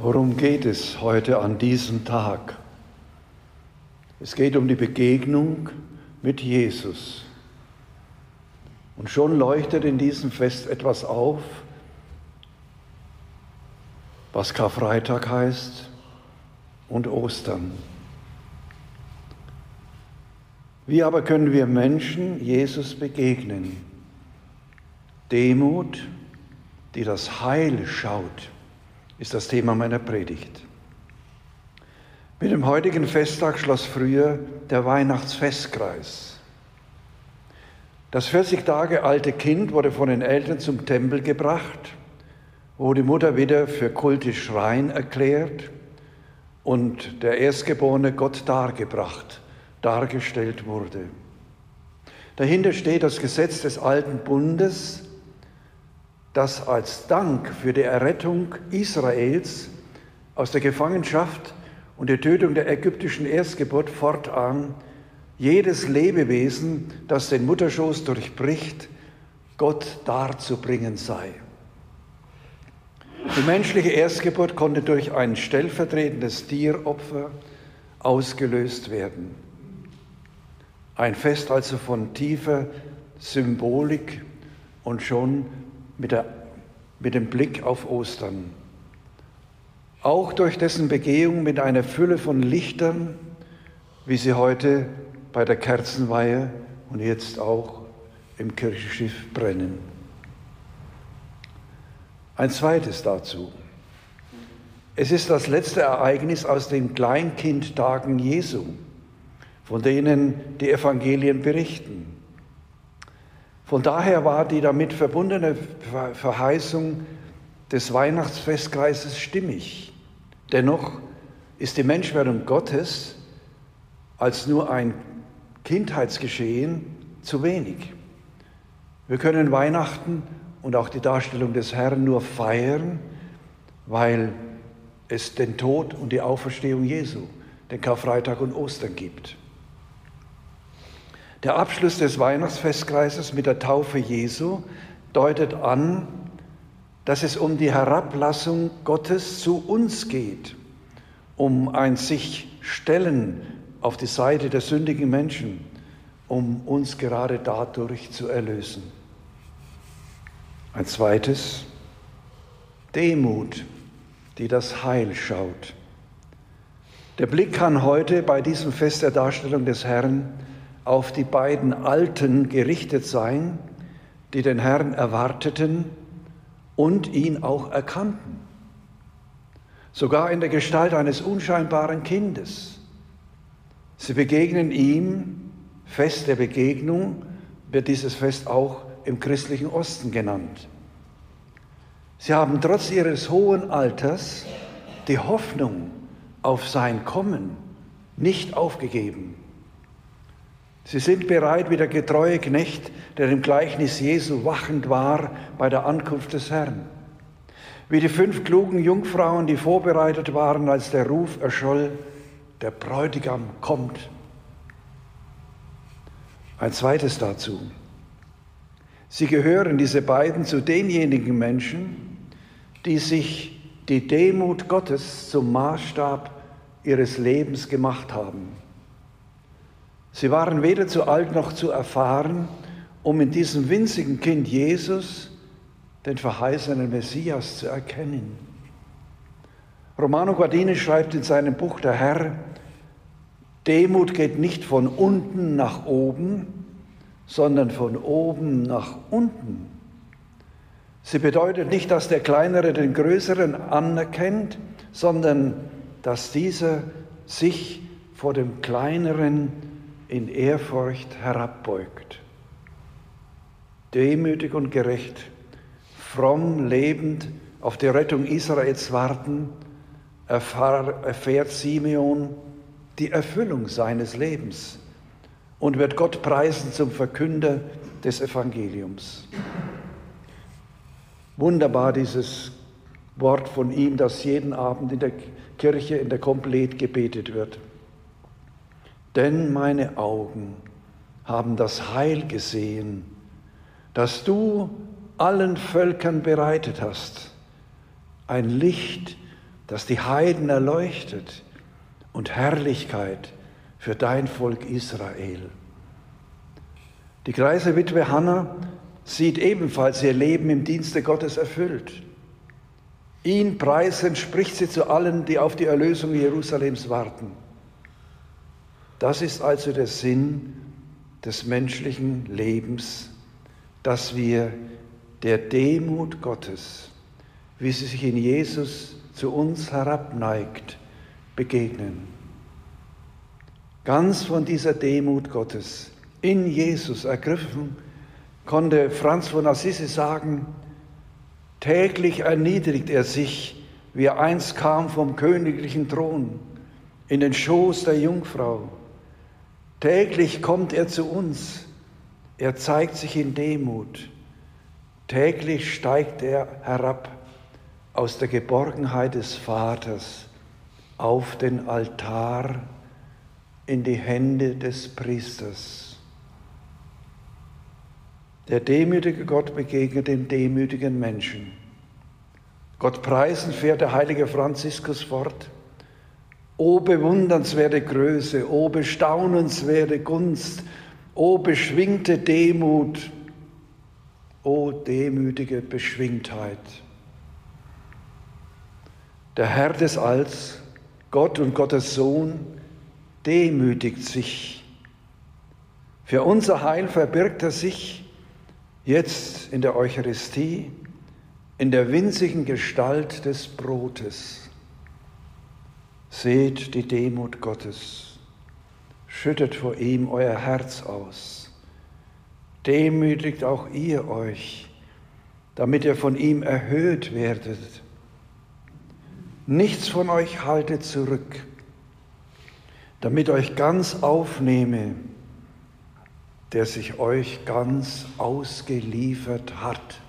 Worum geht es heute an diesem Tag? Es geht um die Begegnung mit Jesus. Und schon leuchtet in diesem Fest etwas auf, was Karfreitag heißt und Ostern. Wie aber können wir Menschen Jesus begegnen? Demut, die das Heil schaut, ist das Thema meiner Predigt. Mit dem heutigen Festtag schloss früher der Weihnachtsfestkreis. Das 40 Tage alte Kind wurde von den Eltern zum Tempel gebracht, wo die Mutter wieder für kultisch rein erklärt und der Erstgeborene Gott dargebracht, dargestellt wurde. Dahinter steht das Gesetz des alten Bundes, das als Dank für die Errettung Israels aus der Gefangenschaft und der Tötung der ägyptischen Erstgeburt fortan jedes Lebewesen, das den Mutterschoß durchbricht, Gott darzubringen sei. Die menschliche Erstgeburt konnte durch ein stellvertretendes Tieropfer ausgelöst werden. Ein Fest also von tiefer Symbolik und schon mit, der, mit dem Blick auf Ostern. Auch durch dessen Begehung mit einer Fülle von Lichtern, wie sie heute bei der Kerzenweihe und jetzt auch im Kirchenschiff brennen. Ein zweites dazu. Es ist das letzte Ereignis aus den Kleinkindtagen Jesu, von denen die Evangelien berichten. Von daher war die damit verbundene Verheißung des Weihnachtsfestkreises stimmig. Dennoch ist die Menschwerdung Gottes als nur ein Kindheitsgeschehen zu wenig. Wir können Weihnachten und auch die Darstellung des Herrn nur feiern, weil es den Tod und die Auferstehung Jesu, den Karfreitag und Ostern gibt. Der Abschluss des Weihnachtsfestkreises mit der Taufe Jesu deutet an, dass es um die Herablassung Gottes zu uns geht, um ein sich stellen auf die Seite der sündigen Menschen, um uns gerade dadurch zu erlösen. Ein zweites, Demut, die das Heil schaut. Der Blick kann heute bei diesem Fest der Darstellung des Herrn auf die beiden Alten gerichtet sein, die den Herrn erwarteten und ihn auch erkannten. Sogar in der Gestalt eines unscheinbaren Kindes. Sie begegnen ihm, Fest der Begegnung wird dieses Fest auch im christlichen Osten genannt. Sie haben trotz ihres hohen Alters die Hoffnung auf sein Kommen nicht aufgegeben. Sie sind bereit wie der getreue Knecht, der im Gleichnis Jesu wachend war bei der Ankunft des Herrn. Wie die fünf klugen Jungfrauen, die vorbereitet waren, als der Ruf erscholl, der Bräutigam kommt. Ein zweites dazu. Sie gehören, diese beiden, zu denjenigen Menschen, die sich die Demut Gottes zum Maßstab ihres Lebens gemacht haben. Sie waren weder zu alt noch zu erfahren, um in diesem winzigen Kind Jesus den verheißenen Messias zu erkennen. Romano Guardini schreibt in seinem Buch Der Herr, Demut geht nicht von unten nach oben, sondern von oben nach unten. Sie bedeutet nicht, dass der Kleinere den Größeren anerkennt, sondern dass dieser sich vor dem Kleineren in Ehrfurcht herabbeugt. Demütig und gerecht, fromm lebend auf die Rettung Israels warten, erfährt Simeon die Erfüllung seines Lebens und wird Gott preisen zum Verkünder des Evangeliums. Wunderbar dieses Wort von ihm, das jeden Abend in der Kirche in der Komplett gebetet wird. Denn meine Augen haben das Heil gesehen, das du allen Völkern bereitet hast, ein Licht, das die Heiden erleuchtet und Herrlichkeit für dein Volk Israel. Die greise Witwe Hannah sieht ebenfalls ihr Leben im Dienste Gottes erfüllt. Ihn preisend spricht sie zu allen, die auf die Erlösung Jerusalems warten. Das ist also der Sinn des menschlichen Lebens, dass wir der Demut Gottes, wie sie sich in Jesus zu uns herabneigt, begegnen. Ganz von dieser Demut Gottes in Jesus ergriffen, konnte Franz von Assisi sagen, täglich erniedrigt er sich, wie er einst kam vom königlichen Thron in den Schoß der Jungfrau. Täglich kommt er zu uns, er zeigt sich in Demut. Täglich steigt er herab aus der Geborgenheit des Vaters auf den Altar in die Hände des Priesters. Der demütige Gott begegnet dem demütigen Menschen. Gott preisen fährt der heilige Franziskus fort. O bewundernswerte Größe, o bestaunenswerte Gunst, o beschwingte Demut, o demütige Beschwingtheit. Der Herr des Alls, Gott und Gottes Sohn, demütigt sich. Für unser Heil verbirgt er sich jetzt in der Eucharistie in der winzigen Gestalt des Brotes. Seht die Demut Gottes, schüttet vor ihm euer Herz aus, demütigt auch ihr euch, damit ihr von ihm erhöht werdet. Nichts von euch haltet zurück, damit euch ganz aufnehme, der sich euch ganz ausgeliefert hat.